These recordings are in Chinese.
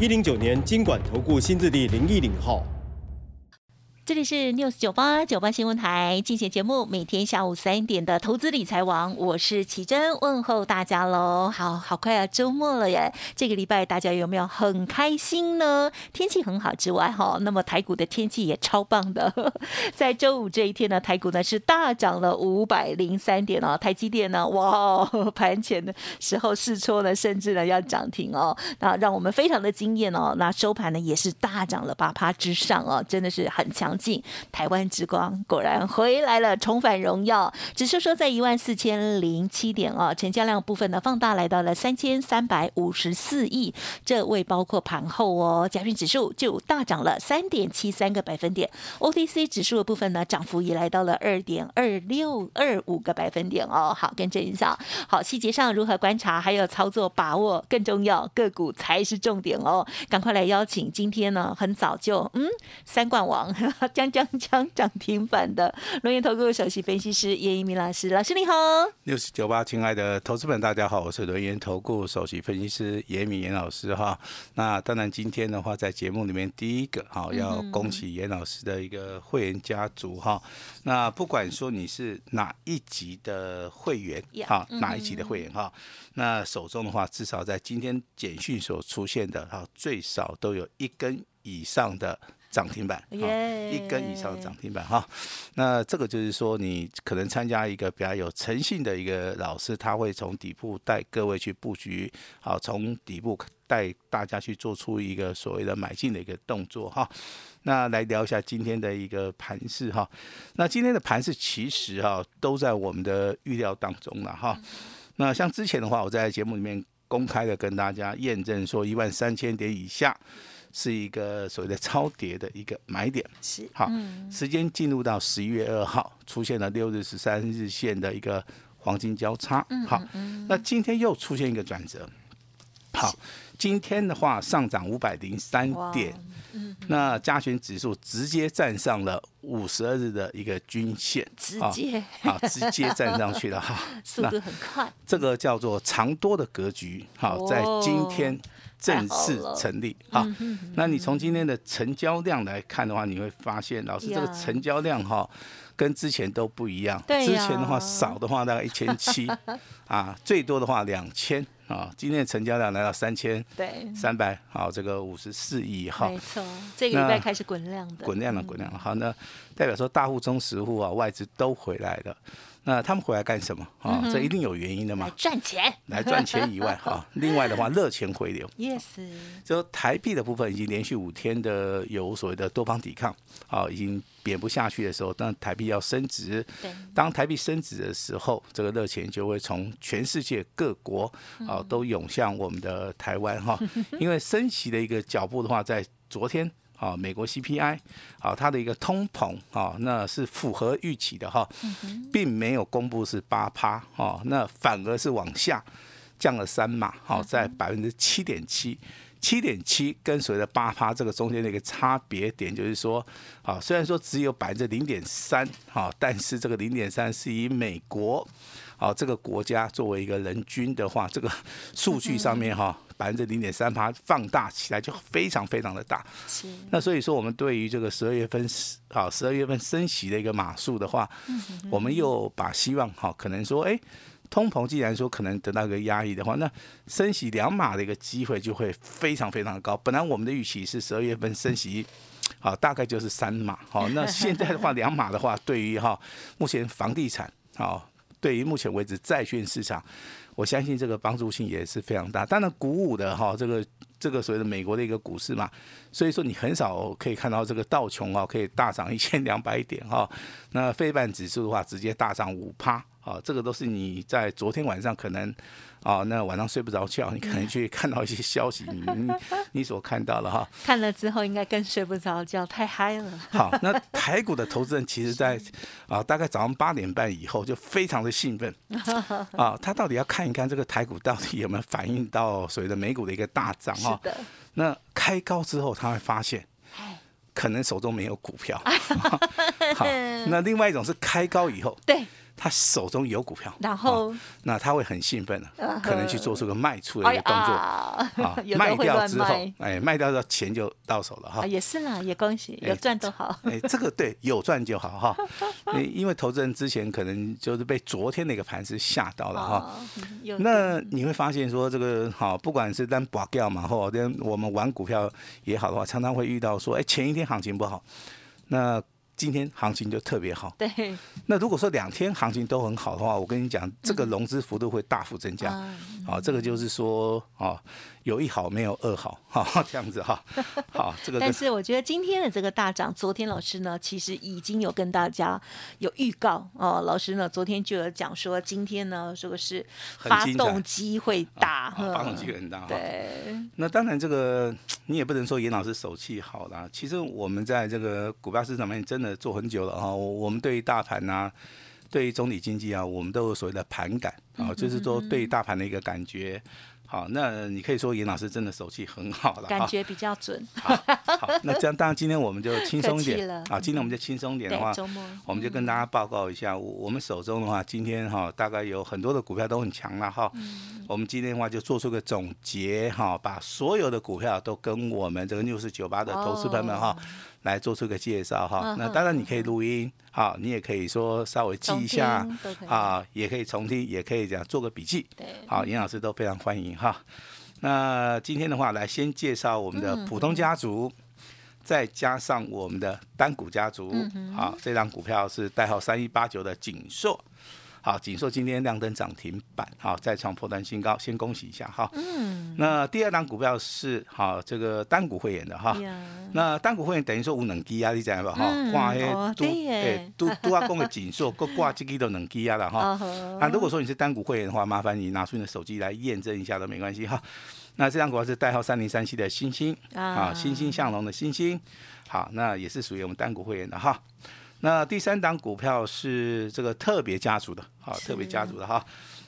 一零九年经管投顾新字第零一零号。这里是 News 九八九八新闻台，进行节目，每天下午三点的投资理财王，我是奇珍，问候大家喽。好好快啊，周末了耶！这个礼拜大家有没有很开心呢？天气很好之外，哈，那么台股的天气也超棒的。在周五这一天呢，台股呢是大涨了五百零三点哦，台积电呢，哇，盘前的时候试错呢，甚至呢要涨停哦，那让我们非常的惊艳哦。那收盘呢也是大涨了八趴之上哦，真的是很强。进台湾之光果然回来了，重返荣耀。指数说在一万四千零七点哦，成交量部分呢放大来到了三千三百五十四亿，这未包括盘后哦。加权指数就大涨了三点七三个百分点，OTC 指数的部分呢涨幅也来到了二点二六二五个百分点哦。好，跟正一下，好细节上如何观察，还有操作把握更重要，个股才是重点哦。赶快来邀请今天呢很早就嗯三冠王。将将将涨停板的龙岩投顾首席分析师叶一鸣老师，老师你好，六十九八，亲爱的投资们，大家好，我是龙岩投顾首席分析师叶明严老师哈。那当然今天的话，在节目里面第一个哈，要恭喜严老师的一个会员家族哈。那不管说你是哪一级的会员哈，哪一级的会员哈，那手中的话，至少在今天简讯所出现的哈，最少都有一根以上的。涨停板，一根以上的涨停板哈，那这个就是说，你可能参加一个比较有诚信的一个老师，他会从底部带各位去布局，好，从底部带大家去做出一个所谓的买进的一个动作哈。那来聊一下今天的一个盘势哈。那今天的盘势其实哈都在我们的预料当中了哈。那像之前的话，我在节目里面公开的跟大家验证说，一万三千点以下。是一个所谓的超跌的一个买点，是好，时间进入到十一月二号，出现了六日、十三日线的一个黄金交叉，好，那今天又出现一个转折，好，今天的话上涨五百零三点，那加权指数直接站上了五十二日的一个均线，直接。好，直接站上去了哈，速度很快，这个叫做长多的格局，好，在今天。正式成立好，那你从今天的成交量来看的话，你会发现，老师这个成交量哈，跟之前都不一样。之前的话少的话大概一千七，啊，最多的话两千啊，今天的成交量来到三千对三百好，这个五十四亿哈。没错，这个礼拜开始滚量的。滚量了，滚量了。好，那代表说大户、中实户啊，外资都回来了。那他们回来干什么啊？这一定有原因的嘛。赚钱，来赚钱以外哈，另外的话热钱回流。Yes。就台币的部分已经连续五天的有所谓的多方抵抗，啊，已经贬不下去的时候，当台币要升值。对。当台币升值的时候，这个热钱就会从全世界各国啊都涌向我们的台湾哈，因为升息的一个脚步的话，在昨天。啊，美国 CPI，啊，它的一个通膨啊，那是符合预期的哈，并没有公布是八趴哦，那反而是往下降了三码，好，在百分之七点七，七点七跟所谓的八趴这个中间的一个差别点，就是说，好，虽然说只有百分之零点三，好，但是这个零点三是以美国，好，这个国家作为一个人均的话，这个数据上面哈。百分之零点三趴放大起来就非常非常的大，那所以说我们对于这个十二月份好十二月份升息的一个码数的话，我们又把希望好可能说，哎，通膨既然说可能得到一个压抑的话，那升息两码的一个机会就会非常非常高。本来我们的预期是十二月份升息，好大概就是三码，好，那现在的话 两码的话，对于哈目前房地产好。对于目前为止债券市场，我相信这个帮助性也是非常大。当然，鼓舞的哈，这个这个所谓的美国的一个股市嘛，所以说你很少可以看到这个道琼啊可以大涨一千两百点哈。那非半指数的话，直接大涨五趴啊，这个都是你在昨天晚上可能啊，那晚上睡不着觉，你可能去看到一些消息，你你 你所看到了哈。看了之后应该更睡不着觉，太嗨了。好，那 台股的投资人其实在啊，大概早上八点半以后就非常的兴奋 啊，他到底要看一看这个台股到底有没有反映到所谓的美股的一个大涨哈。是的，那开高之后他会发现。可能手中没有股票，好，那另外一种是开高以后，对。他手中有股票，然后那他会很兴奋的，可能去做出个卖出的一个动作 啊，卖掉之后，哎，卖掉的钱就到手了哈。也是啦，也恭喜，有赚都好。哎，这个对，有赚就好哈。因为投资人之前可能就是被昨天那个盘是吓到了哈。那你会发现说这个好，不管是单保掉嘛，或者我们玩股票也好的话，常常会遇到说，哎，前一天行情不好，那。今天行情就特别好。对。那如果说两天行情都很好的话，我跟你讲，这个融资幅度会大幅增加。啊，这个就是说，啊，有一好没有二好，哈，这样子哈。好，这个。但是我觉得今天的这个大涨，昨天老师呢其实已经有跟大家有预告哦。老师呢昨天就有讲说，今天呢这个是发动机会大，发动机会很大。对。那当然，这个你也不能说严老师手气好啦。其实我们在这个股票市场面真的。做很久了哈，我们对于大盘呐，对于总体经济啊，我们都有所谓的盘感啊，就是说对大盘的一个感觉。好，那你可以说严老师真的手气很好了，感觉比较准。好，那这样当然今天我们就轻松一点 啊，今天我们就轻松一点的话，我们就跟大家报告一下，我们手中的话，今天哈大概有很多的股票都很强了哈。我们今天的话就做出个总结哈，把所有的股票都跟我们这个六四九八的投资朋友们哈。来做出个介绍哈，那当然你可以录音，好，你也可以说稍微记一下，啊，也可以重听，也可以这样做个笔记，好，严老师都非常欢迎哈。那今天的话，来先介绍我们的普通家族，再加上我们的单股家族，好，这张股票是代号三一八九的锦硕。好，锦硕今天亮灯涨停板，好，再创破断新高，先恭喜一下哈。嗯。那第二档股票是好这个单股会员的哈。那单股会员等于说无能机啊，你知道吧？哈，挂黑都诶都都要讲个锦硕，各挂几个都能机啊了哈。那如果说你是单股会员的话，麻烦你拿出你的手机来验证一下都没关系哈。那这张股票是代号三零三七的星星啊，欣欣向荣的星星。好，那也是属于我们单股会员的哈。那第三档股票是这个特别家族的，好，特别家族的哈，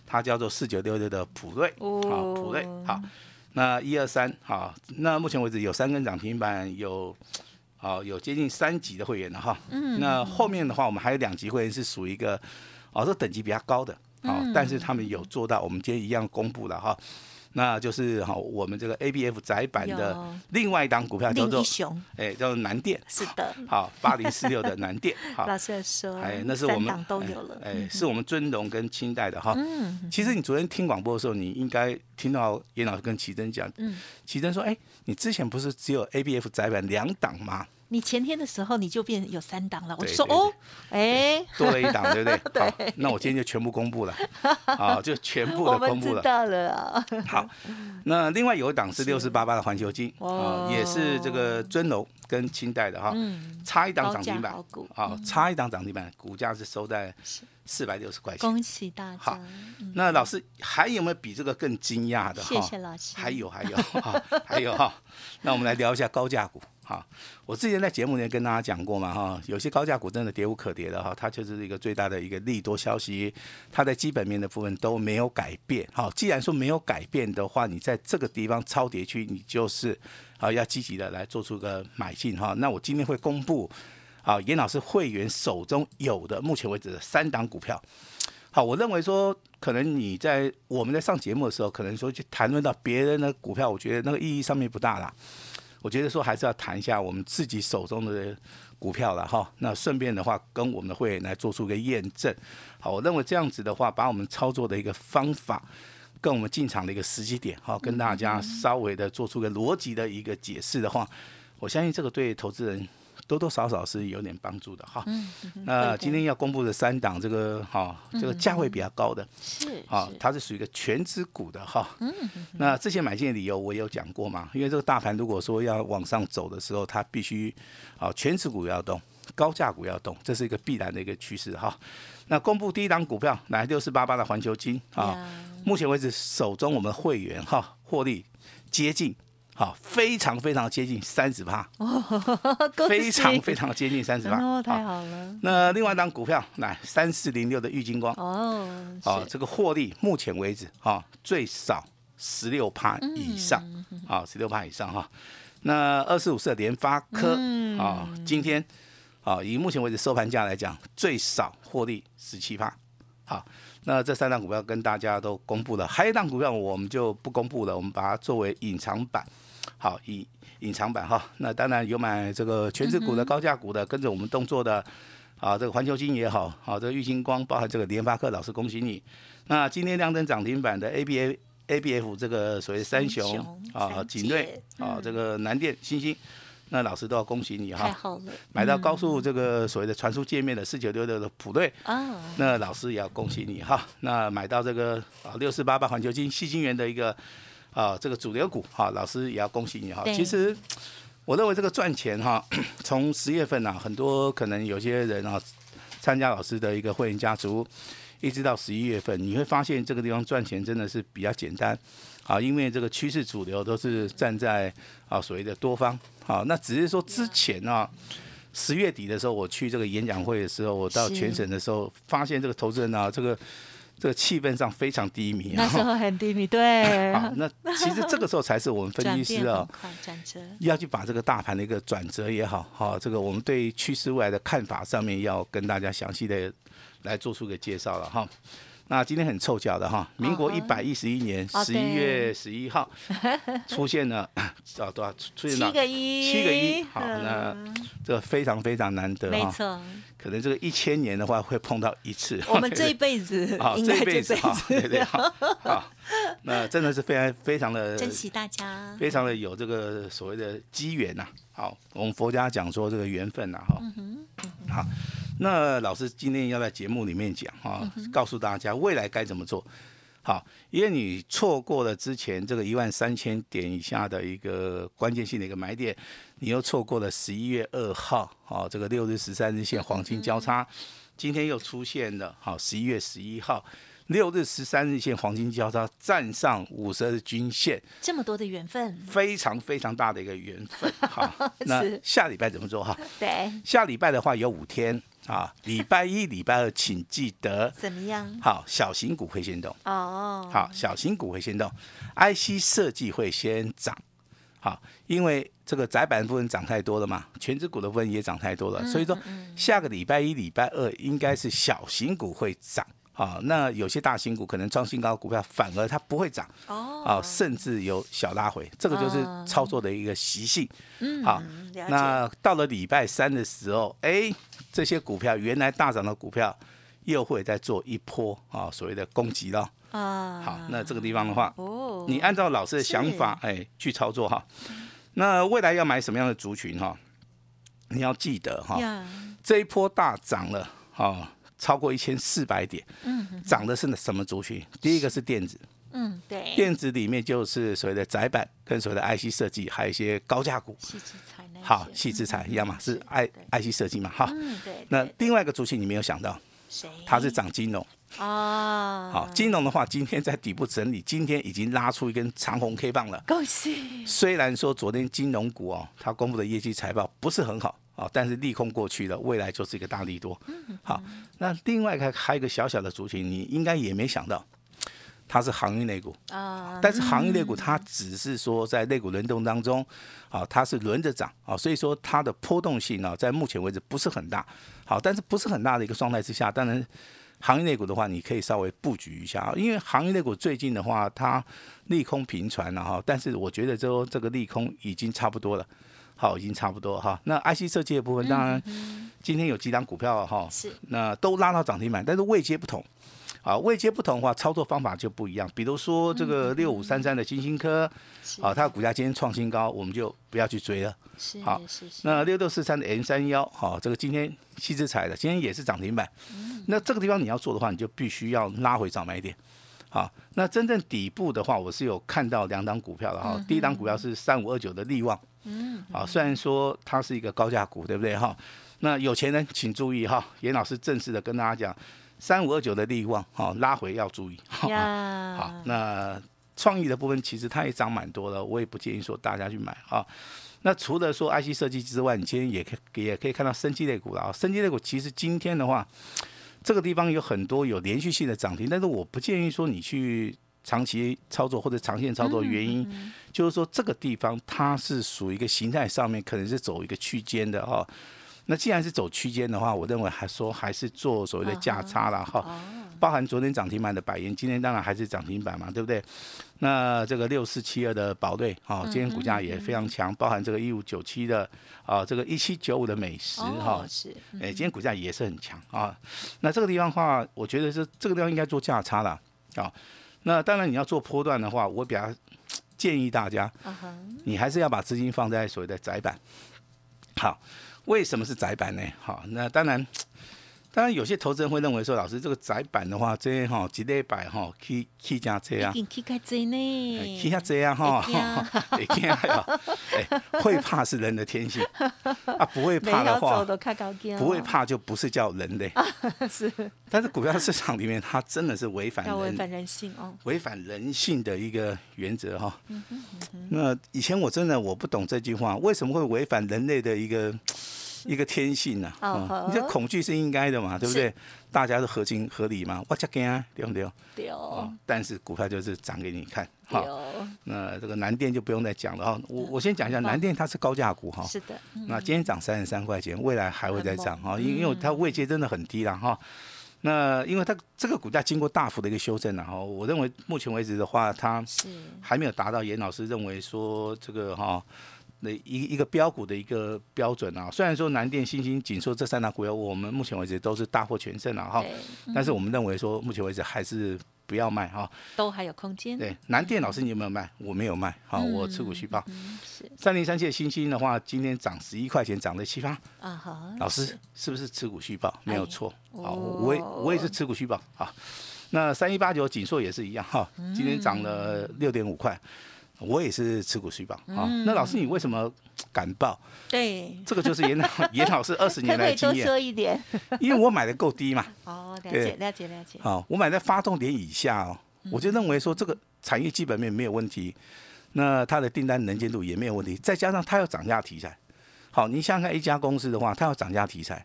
它叫做四九六六的普瑞，好，普瑞，好，那一二三，好，那目前为止有三根涨停板，有，好，有接近三级的会员的哈，嗯，那后面的话，我们还有两级会员是属于一个，哦，这等级比较高的，好，但是他们有做到，我们今天一样公布了哈。那就是哈，我们这个 A B F 窄版的另外一档股票叫做，哎，叫做南电。是的。好，八零四六的南电。好，老师说，哎，那是我们都有了。哎，是我们尊荣跟清代的哈。嗯。其实你昨天听广播的时候，你应该听到严老师跟奇珍讲。嗯。奇珍说：“哎，你之前不是只有 A B F 窄版两档吗？”你前天的时候你就变有三档了，我就说哦，哎，多了一档，对不对？对。那我今天就全部公布了，好，就全部的公布了。知道了。好，那另外有一档是六四八八的环球金，啊，也是这个尊龙跟清代的哈，差一档涨停板，好，差一档涨停板，股价是收在四百六十块钱。恭喜大家。好，那老师还有没有比这个更惊讶的？谢谢老师。还有还有还有哈，那我们来聊一下高价股。好，我之前在节目里面跟大家讲过嘛，哈，有些高价股真的跌无可跌的哈，它就是一个最大的一个利多消息，它的基本面的部分都没有改变。好，既然说没有改变的话，你在这个地方超跌区，你就是啊要积极的来做出个买进哈。那我今天会公布啊，严老师会员手中有的目前为止的三档股票。好，我认为说可能你在我们在上节目的时候，可能说去谈论到别人的股票，我觉得那个意义上面不大啦。我觉得说还是要谈一下我们自己手中的股票了哈，那顺便的话跟我们的会员来做出个验证。好，我认为这样子的话，把我们操作的一个方法跟我们进场的一个时机点，哈，跟大家稍微的做出个逻辑的一个解释的话，我相信这个对投资人。多多少少是有点帮助的哈。嗯。那今天要公布的三档，这个哈，这个价位比较高的，是啊，它是属于一个全资股的哈。嗯。那这些买进的理由我有讲过嘛？因为这个大盘如果说要往上走的时候，它必须啊全持股要动，高价股要动，这是一个必然的一个趋势哈。那公布第一档股票，来六四八八的环球金啊，目前为止手中我们会员哈获利接近。好，非常非常接近三十趴，非常非常接近三十趴，哦，太好了。那另外一张股票来三四零六的玉金光，哦，哦，这个获利目前为止哈最少十六趴以上，啊，十六趴以上哈。那二四五四的联发科啊，今天啊以目前为止收盘价来讲，最少获利十七趴。好，那这三档股票跟大家都公布了，还有一档股票我们就不公布了，我们把它作为隐藏版。好，隐隐藏版哈，那当然有买这个全职股的高价股的，跟着我们动作的，啊，这个环球金也好，好这个玉金光，包含这个联发科，老师恭喜你。那今天亮灯涨停板的 A B A A B F 这个所谓三雄啊，景瑞啊，这个南电、星星，那老师都要恭喜你哈。太好了。买到高速这个所谓的传输界面的四九六六的普瑞啊，那老师也要恭喜你哈。那买到这个啊六四八八环球金细金元的一个。啊，这个主流股哈，老师也要恭喜你哈。其实我认为这个赚钱哈，从十月份呐，很多可能有些人啊，参加老师的一个会员家族，一直到十一月份，你会发现这个地方赚钱真的是比较简单啊，因为这个趋势主流都是站在啊所谓的多方啊，那只是说之前啊，十月底的时候我去这个演讲会的时候，我到全省的时候，发现这个投资人啊，这个。这个气氛上非常低迷，那时候很低迷，对。好，那其实这个时候才是我们分析师啊，要去把这个大盘的一个转折也好，好，这个我们对趋势未来的看法上面要跟大家详细的来做出个介绍了哈。那今天很凑巧的哈，民国一百一十一年十一月十一号 出现了 啊多少出现了七个一，七个一，好，那这非常非常难得没错，可能这个一千年的话会碰到一次，我们 这一辈子，好，这一辈子，好，对对好，好，那真的是非常非常的珍惜大家，非常的有这个所谓的机缘呐，好，我们佛家讲说这个缘分呐，哈，好。那老师今天要在节目里面讲啊，告诉大家未来该怎么做。好，因为你错过了之前这个一万三千点以下的一个关键性的一个买点，你又错过了十一月二号，好，这个六日十三日线黄金交叉，今天又出现了，好，十一月十一号六日十三日线黄金交叉站上五十日均线，这么多的缘分，非常非常大的一个缘分。好，那下礼拜怎么做哈？对，下礼拜的话有五天。啊，礼拜一、礼拜二，请记得怎么样？好，小型股会先动哦。好，小型股会先动，IC 设计会先涨。好，因为这个窄板部分涨太多了嘛，全指股的部分也涨太多了，所以说下个礼拜一、礼拜二应该是小型股会涨。啊，那有些大新股可能创新高股票反而它不会涨哦，啊，甚至有小拉回，这个就是操作的一个习性。嗯，好，那到了礼拜三的时候，哎，这些股票原来大涨的股票又会再做一波啊，所谓的攻击了。啊，好，那这个地方的话，哦，你按照老师的想法，哎，去操作哈。那未来要买什么样的族群哈？你要记得哈，这一波大涨了，哈。超过一千四百点，嗯，涨的是什么族群？第一个是电子，嗯，对，电子里面就是所谓的窄板跟所谓的 IC 设计，还有一些高价股，好，细制材一样嘛，是 I IC 设计嘛，哈，嗯，对。那另外一个族群你没有想到，谁？它是涨金融，哦，好，金融的话，今天在底部整理，今天已经拉出一根长红 K 棒了，恭喜。虽然说昨天金融股哦，它公布的业绩财报不是很好。啊，但是利空过去了，未来就是一个大利多。好，那另外还还有一个小小的族群，你应该也没想到，它是航运类股啊。但是航运类股它只是说在类股轮动当中，啊，它是轮着涨啊，所以说它的波动性呢，在目前为止不是很大。好，但是不是很大的一个状态之下，当然航运类股的话，你可以稍微布局一下啊，因为航运类股最近的话，它利空频传了哈，但是我觉得说这个利空已经差不多了。好，已经差不多哈。那 IC 设计的部分，当然今天有几档股票哈，是那都拉到涨停板，但是位阶不同。啊，位阶不同的话，操作方法就不一样。比如说这个六五三三的金星科，啊，它的股价今天创新高，我们就不要去追了。是，好，那六六四三的 N 三幺，好，这个今天七之彩的，今天也是涨停板。那这个地方你要做的话，你就必须要拉回涨买点。好，那真正底部的话，我是有看到两档股票的哈。第一档股票是三五二九的利旺。嗯，啊，虽然说它是一个高价股，对不对哈？那有钱人请注意哈，严老师正式的跟大家讲，三五二九的利旺哈拉回要注意。呀，好，那创意的部分其实它也涨蛮多的，我也不建议说大家去买哈。那除了说 IC 设计之外，你今天也可也可以看到生机类股了啊。生机类股其实今天的话，这个地方有很多有连续性的涨停，但是我不建议说你去长期操作或者长线操作，原因就是说这个地方它是属于一个形态上面可能是走一个区间的哈。那既然是走区间的话，我认为还说还是做所谓的价差了哈。包含昨天涨停板的百元，今天当然还是涨停板嘛，对不对？那这个六四七二的宝瑞，哈，今天股价也非常强。包含这个一五九七的，啊，这个一七九五的美食，哈，是，哎，今天股价也是很强啊。那这个地方的话，我觉得是这个地方应该做价差了啊。那当然你要做波段的话，我比较建议大家，你还是要把资金放在所谓的窄板。好，为什么是窄板呢？好，那当然。当然，有些投资人会认为说，老师这个窄板的话，这哈几礼拜哈，K K 加这样，K K 加这呢，K 下这啊哈，会惊。呀，哎，会怕是人的天性。啊，不会怕的话，不会怕就不是叫人类，是。但是股票市场里面，它真的是违反违反人性哦，违反人性的一个原则哈。那以前我真的我不懂这句话，为什么会违反人类的一个？一个天性呐，你这恐惧是应该的嘛，对不对？大家都合情合理嘛，我加惊啊，对不对？对哦。但是股票就是涨给你看，好。那这个南电就不用再讲了哈，我我先讲一下南电，它是高价股哈。是的。那今天涨三十三块钱，未来还会再涨哈，因因为它位阶真的很低了哈。那因为它这个股价经过大幅的一个修正了哈，我认为目前为止的话，它还没有达到严老师认为说这个哈。那一一个标股的一个标准啊，虽然说南电、新兴、锦硕这三大股票，我们目前为止都是大获全胜了哈，但是我们认为说目前为止还是不要卖哈，都还有空间。对，南电老师你有没有卖？我没有卖，好，我持股续报。是三零三七的星星的话，今天涨十一块钱，涨了七八。啊哈，老师是不是持股续报？没有错，好，我也我也是持股续报好。那三一八九锦硕也是一样哈，今天涨了六点五块。我也是持股续报啊。那老师，你为什么敢报？对，这个就是严老 严老师二十年来的经验。多说一点。因为我买的够低嘛。哦，了解了解了解。好，我买在发动点以下哦，我就认为说这个产业基本面没有问题，那它的订单能见度也没有问题，再加上它要涨价题材。好，你想想看，一家公司的话，它要涨价题材，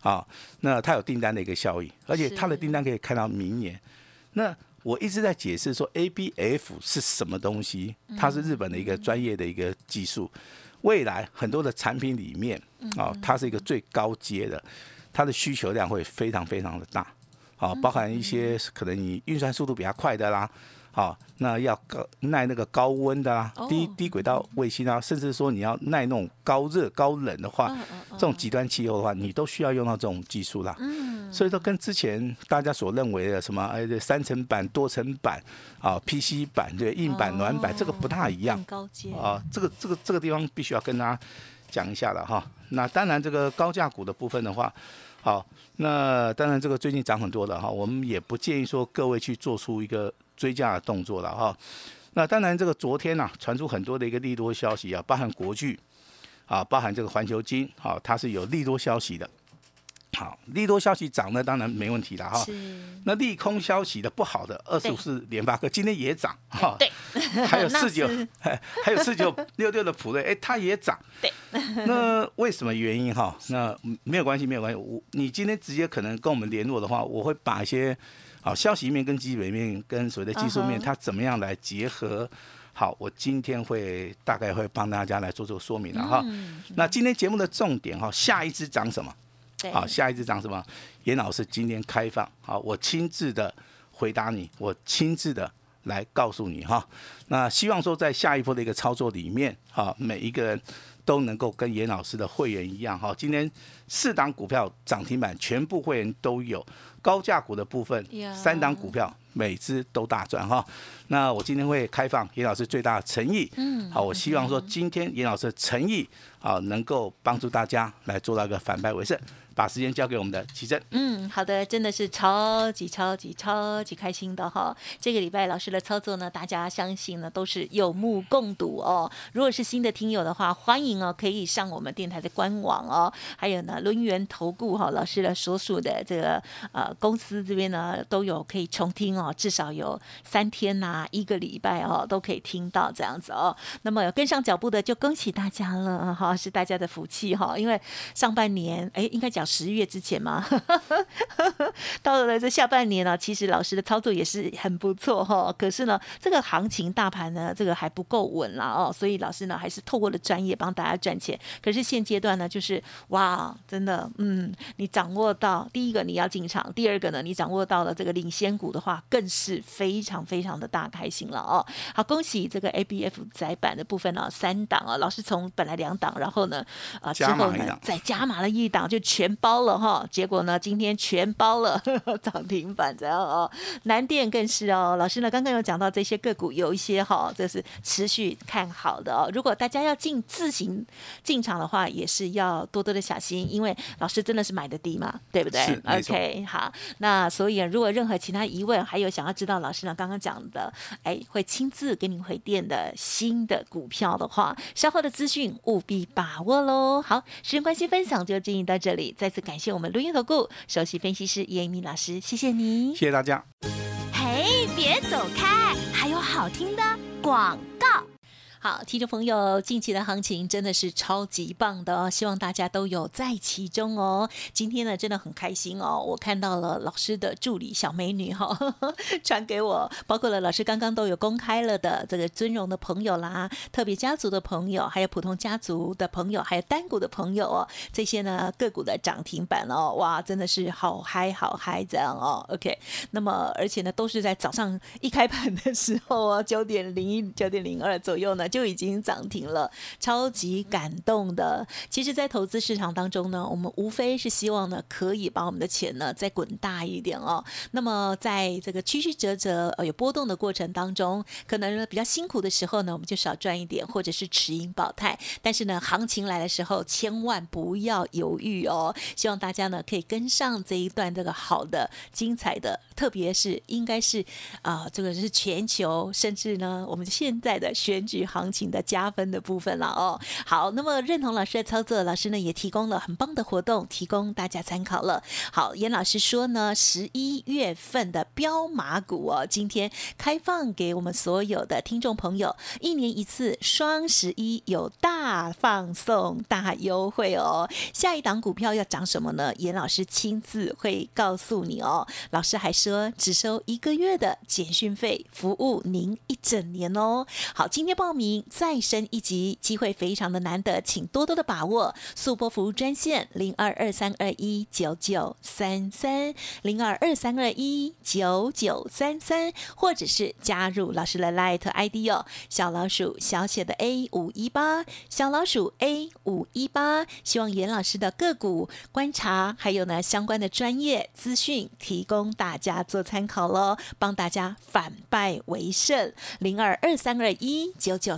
好，那它有订单的一个效益，而且它的订单可以看到明年，那。我一直在解释说，ABF 是什么东西？它是日本的一个专业的一个技术，未来很多的产品里面，啊，它是一个最高阶的，它的需求量会非常非常的大，啊，包含一些可能你运算速度比较快的啦。好，那要高耐那个高温的啊，低低轨道卫星啊，甚至说你要耐那种高热高冷的话，这种极端气候的话，你都需要用到这种技术啦。嗯，所以说跟之前大家所认为的什么哎三层板、多层板啊、PC 板对硬板、软板，这个不大一样。高阶啊，这个这个这个地方必须要跟大家讲一下了哈。那当然这个高价股的部分的话，好，那当然这个最近涨很多了哈，我们也不建议说各位去做出一个。追加的动作了哈，那当然这个昨天呢传出很多的一个利多消息啊，包含国巨啊，包含这个环球金啊，它是有利多消息的。好，利多消息涨呢，当然没问题了哈。那利空消息的不好的二十五是联发科，今天也涨哈。对。还有四九，还有四九六六的普瑞，哎，它也涨。对。那为什么原因哈？那没有关系，没有关系。我你今天直接可能跟我们联络的话，我会把一些。好，消息面跟基本面跟所谓的技术面，它怎么样来结合？好，我今天会大概会帮大家来做做说明了哈。那今天节目的重点哈，下一支涨什么？好，下一支涨什么？严老师今天开放，好，我亲自的回答你，我亲自的来告诉你哈。那希望说在下一波的一个操作里面，哈，每一个人都能够跟严老师的会员一样哈。今天四档股票涨停板，全部会员都有。高价股的部分，三档股票每只都大赚哈。那我今天会开放严老师最大的诚意，嗯，好，我希望说今天严老师的诚意啊，能够帮助大家来做到一个反败为胜。把时间交给我们的奇珍。嗯，好的，真的是超级超级超级开心的哈。这个礼拜老师的操作呢，大家相信呢都是有目共睹哦。如果是新的听友的话，欢迎哦，可以上我们电台的官网哦。还有呢，轮源投顾哈，老师的所属的这个呃公司这边呢都有可以重听哦，至少有三天呐，一个礼拜哦都可以听到这样子哦。那么跟上脚步的，就恭喜大家了哈，是大家的福气哈。因为上半年哎，应该讲十月之前吗，到了这下半年呢，其实老师的操作也是很不错哈。可是呢，这个行情大盘呢，这个还不够稳了哦，所以老师呢还是透过了专业帮大家赚钱。可是现阶段呢，就是哇，真的，嗯，你掌握到第一个你要进场，第二个呢，你掌握到了这个领先股的话，更是非常非常的大开心了哦。好，恭喜这个 A B F 窄板的部分呢，三档啊，老师从本来两档，然后呢，啊之后呢再加码了一档，就全包了哈。结果呢，今天全包了 涨停板这样哦。南电更是哦，老师呢刚刚有讲到这些个股有一些哈，这是持续看好的哦。如果大家要进自行进场的话，也是要多多的小心，因为老师真的是买的低嘛，对不对？OK，好，那所以如果任何其他疑问，还有想要知道老师呢刚刚讲的，哎，会亲自给您回电的新的股票的话，稍后的资讯务必把握喽。好，时间关系，分享就进行到这里，再次感谢我们录音投顾首席分析师叶一鸣老师，谢谢你，谢谢大家。嘿，别走开，还有好听的广告。好，听众朋友，近期的行情真的是超级棒的哦，希望大家都有在其中哦。今天呢，真的很开心哦，我看到了老师的助理小美女哈，传给我，包括了老师刚刚都有公开了的这个尊荣的朋友啦，特别家族的朋友，还有普通家族的朋友，还有单股的朋友哦，这些呢个股的涨停板哦，哇，真的是好嗨好嗨这样哦。OK，那么而且呢，都是在早上一开盘的时候哦，九点零一、九点零二左右呢。就就已经涨停了，超级感动的。其实，在投资市场当中呢，我们无非是希望呢，可以把我们的钱呢再滚大一点哦。那么，在这个曲曲折折、呃有波动的过程当中，可能比较辛苦的时候呢，我们就少赚一点，或者是持盈保泰。但是呢，行情来的时候，千万不要犹豫哦。希望大家呢可以跟上这一段这个好的、精彩的，特别是应该是啊，这个是全球，甚至呢，我们现在的选举行。行情的加分的部分了哦，好，那么认同老师的操作，老师呢也提供了很棒的活动，提供大家参考了。好，严老师说呢，十一月份的标马股哦，今天开放给我们所有的听众朋友，一年一次双十一有大放送、大优惠哦。下一档股票要涨什么呢？严老师亲自会告诉你哦。老师还说，只收一个月的简讯费，服务您一整年哦。好，今天报名。再升一级，机会非常的难得，请多多的把握。速播服务专线零二二三二一九九三三零二二三二一九九三三，或者是加入老师的 Light ID 哦，小老鼠小写的 A 五一八，小老鼠 A 五一八。希望严老师的个股观察，还有呢相关的专业资讯，提供大家做参考喽，帮大家反败为胜。零二二三二一九九。